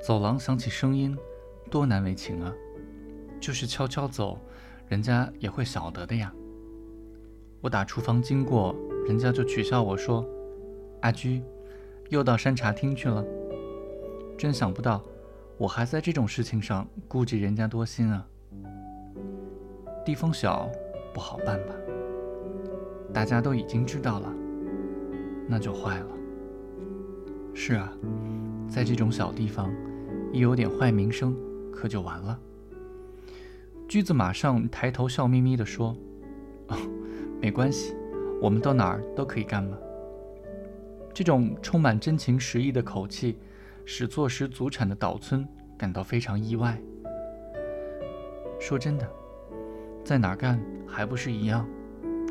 走廊响起声音，多难为情啊！就是悄悄走，人家也会晓得的呀。我打厨房经过，人家就取笑我说：“阿居，又到山茶厅去了。”真想不到，我还在这种事情上顾及人家多心啊。地方小，不好办吧？大家都已经知道了，那就坏了。是啊，在这种小地方，一有点坏名声，可就完了。驹子马上抬头笑眯眯地说：“哦，没关系，我们到哪儿都可以干嘛。”这种充满真情实意的口气，使坐实祖产的岛村感到非常意外。说真的，在哪儿干还不是一样？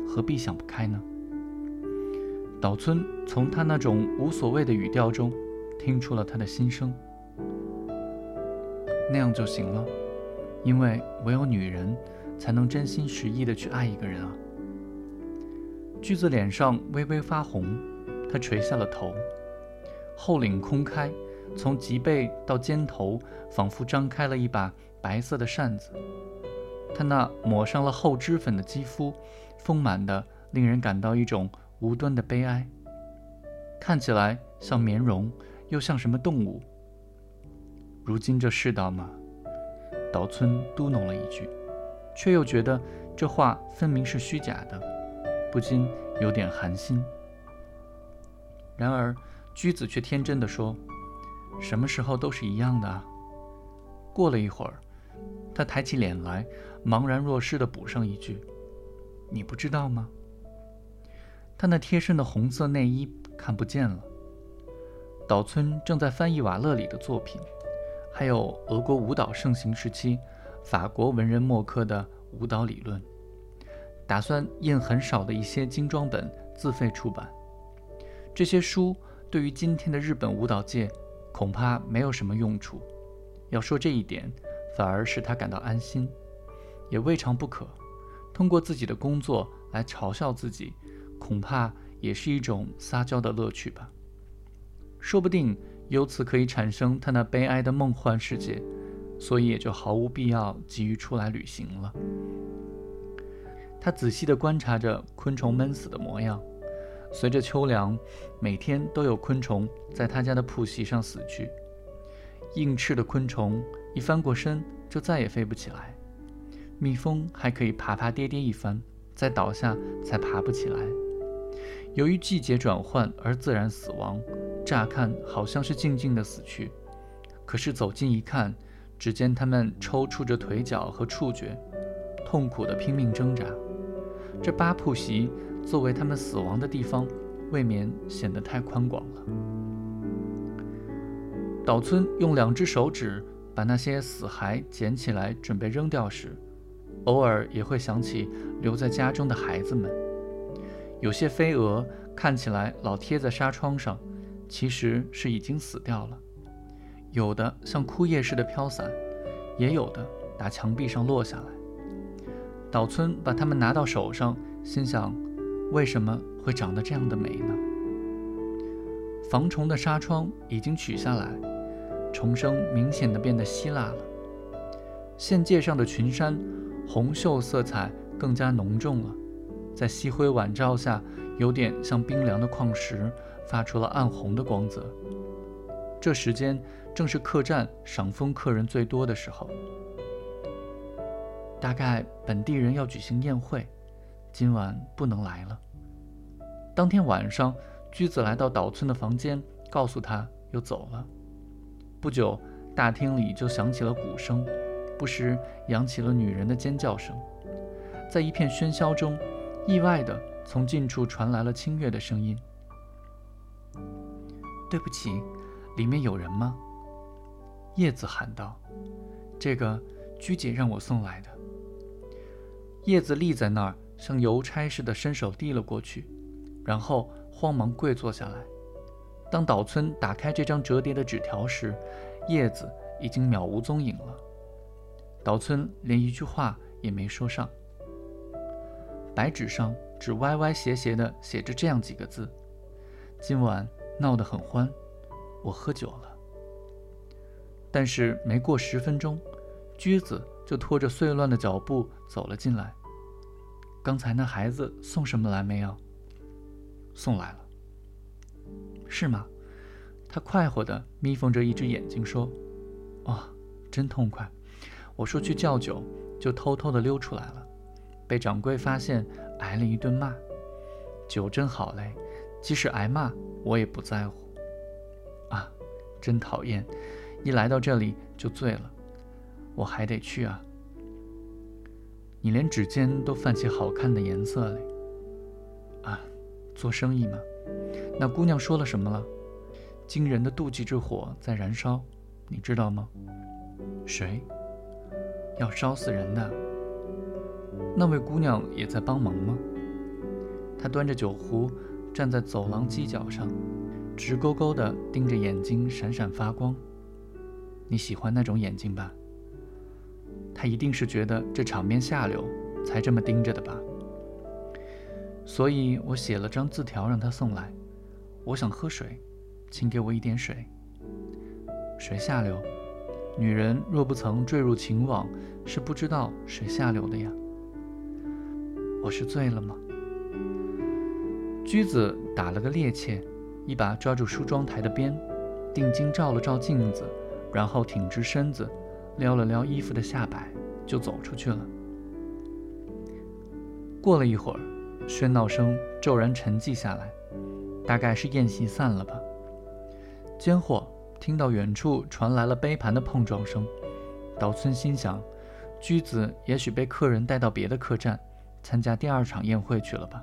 何必想不开呢？岛村从他那种无所谓的语调中，听出了他的心声。那样就行了，因为唯有女人，才能真心实意的去爱一个人啊。句子脸上微微发红，他垂下了头，后领空开，从脊背到肩头，仿佛张开了一把白色的扇子。他那抹上了厚脂粉的肌肤。丰满的，令人感到一种无端的悲哀。看起来像棉绒，又像什么动物？如今这世道嘛，岛村嘟哝了一句，却又觉得这话分明是虚假的，不禁有点寒心。然而，居子却天真的说：“什么时候都是一样的啊。”过了一会儿，他抬起脸来，茫然若失的补上一句。你不知道吗？他那贴身的红色内衣看不见了。岛村正在翻译瓦勒里的作品，还有俄国舞蹈盛行时期法国文人墨客的舞蹈理论，打算印很少的一些精装本自费出版。这些书对于今天的日本舞蹈界恐怕没有什么用处。要说这一点，反而使他感到安心，也未尝不可。通过自己的工作来嘲笑自己，恐怕也是一种撒娇的乐趣吧。说不定由此可以产生他那悲哀的梦幻世界，所以也就毫无必要急于出来旅行了。他仔细地观察着昆虫闷死的模样，随着秋凉，每天都有昆虫在他家的铺席上死去。硬翅的昆虫一翻过身就再也飞不起来。蜜蜂还可以爬爬跌跌一番，再倒下才爬不起来。由于季节转换而自然死亡，乍看好像是静静的死去，可是走近一看，只见它们抽搐着腿脚和触觉，痛苦的拼命挣扎。这八铺席作为它们死亡的地方，未免显得太宽广了。岛村用两只手指把那些死骸捡起来，准备扔掉时。偶尔也会想起留在家中的孩子们，有些飞蛾看起来老贴在纱窗上，其实是已经死掉了；有的像枯叶似的飘散，也有的打墙壁上落下来。岛村把它们拿到手上，心想：为什么会长得这样的美呢？防虫的纱窗已经取下来，虫声明显的变得稀拉了。县界上的群山。红锈色彩更加浓重了，在夕辉晚照下，有点像冰凉的矿石，发出了暗红的光泽。这时间正是客栈赏枫客人最多的时候，大概本地人要举行宴会，今晚不能来了。当天晚上，居子来到岛村的房间，告诉他又走了。不久，大厅里就响起了鼓声。不时扬起了女人的尖叫声，在一片喧嚣中，意外的从近处传来了清越的声音：“对不起，里面有人吗？”叶子喊道：“这个居姐让我送来的。”叶子立在那儿，像邮差似的伸手递了过去，然后慌忙跪坐下来。当岛村打开这张折叠的纸条时，叶子已经渺无踪影了。岛村连一句话也没说上，白纸上只歪歪斜斜地写着这样几个字：“今晚闹得很欢，我喝酒了。”但是没过十分钟，驹子就拖着碎乱的脚步走了进来。刚才那孩子送什么来没有？送来了。是吗？他快活地眯缝着一只眼睛说：“哇，真痛快！我说去叫酒，就偷偷地溜出来了，被掌柜发现，挨了一顿骂。酒真好嘞，即使挨骂，我也不在乎。啊，真讨厌！一来到这里就醉了，我还得去啊。你连指尖都泛起好看的颜色嘞。啊，做生意嘛。那姑娘说了什么了？”惊人的妒忌之火在燃烧，你知道吗？谁要烧死人的？那位姑娘也在帮忙吗？她端着酒壶站在走廊犄角上，直勾勾地盯着，眼睛闪闪发光。你喜欢那种眼睛吧？她一定是觉得这场面下流，才这么盯着的吧？所以我写了张字条让她送来。我想喝水。请给我一点水。水下流，女人若不曾坠入情网，是不知道水下流的呀。我是醉了吗？驹子打了个趔趄，一把抓住梳妆台的边，定睛照了照镜子，然后挺直身子，撩了撩衣服的下摆，就走出去了。过了一会儿，喧闹声骤然沉寂下来，大概是宴席散了吧。间或听到远处传来了杯盘的碰撞声，岛村心想，驹子也许被客人带到别的客栈参加第二场宴会去了吧。